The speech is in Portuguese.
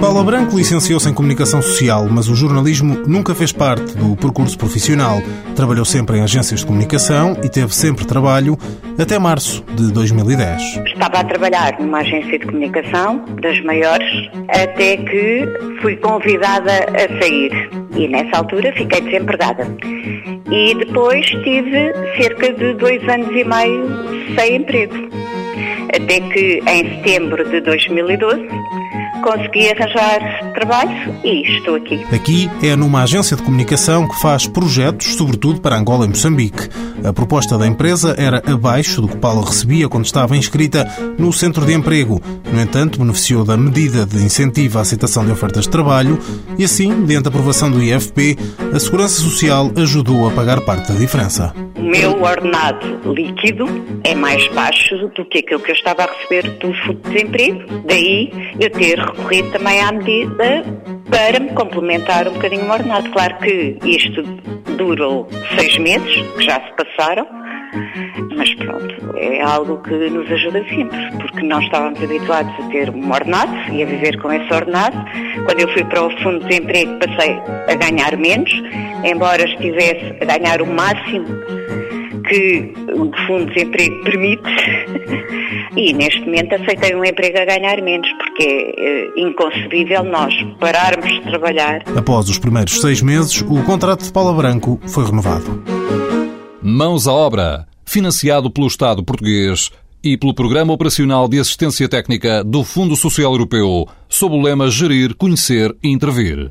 Paula Branco licenciou-se em Comunicação Social, mas o jornalismo nunca fez parte do percurso profissional. Trabalhou sempre em agências de comunicação e teve sempre trabalho até março de 2010. Estava a trabalhar numa agência de comunicação, das maiores, até que fui convidada a sair. E nessa altura fiquei desempregada. E depois tive cerca de dois anos e meio sem emprego. Até que em setembro de 2012 consegui arranjar trabalho e estou aqui. Aqui é numa agência de comunicação que faz projetos, sobretudo para Angola e Moçambique. A proposta da empresa era abaixo do que Paula recebia quando estava inscrita no centro de emprego. No entanto, beneficiou da medida de incentivo à aceitação de ofertas de trabalho e assim, mediante a aprovação do IFP, a Segurança Social ajudou a pagar parte da diferença. O meu ordenado líquido é mais baixo do que aquilo que eu estava a receber do Fundo de Desemprego. Daí eu ter recorrido também à medida para me complementar um bocadinho o ordenado. Claro que isto durou seis meses, que já se passaram, mas pronto, é algo que nos ajuda sempre, porque nós estávamos habituados a ter um ordenado e a viver com esse ordenado. Quando eu fui para o Fundo de Desemprego passei a ganhar menos, embora estivesse a ganhar o máximo que o Fundo de Desemprego permite. E neste momento aceitei um emprego a ganhar menos, porque é inconcebível nós pararmos de trabalhar. Após os primeiros seis meses, o contrato de Paula Branco foi renovado. Mãos à obra, financiado pelo Estado português e pelo Programa Operacional de Assistência Técnica do Fundo Social Europeu, sob o lema Gerir, Conhecer e Intervir.